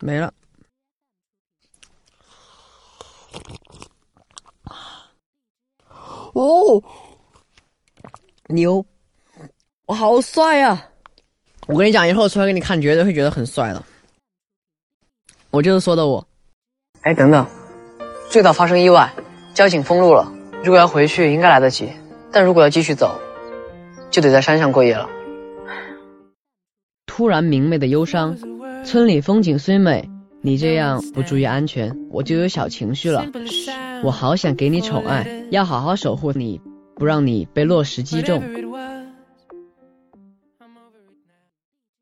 没了。哦，牛，我好帅呀！我跟你讲，以后出来给你看，绝对会觉得很帅的。我就是说的我。哎，等等，最早发生意外，交警封路了。如果要回去，应该来得及；但如果要继续走，就得在山上过夜了。突然明媚的忧伤，村里风景虽美，你这样不注意安全，我就有小情绪了。我好想给你宠爱，要好好守护你，不让你被落石击中。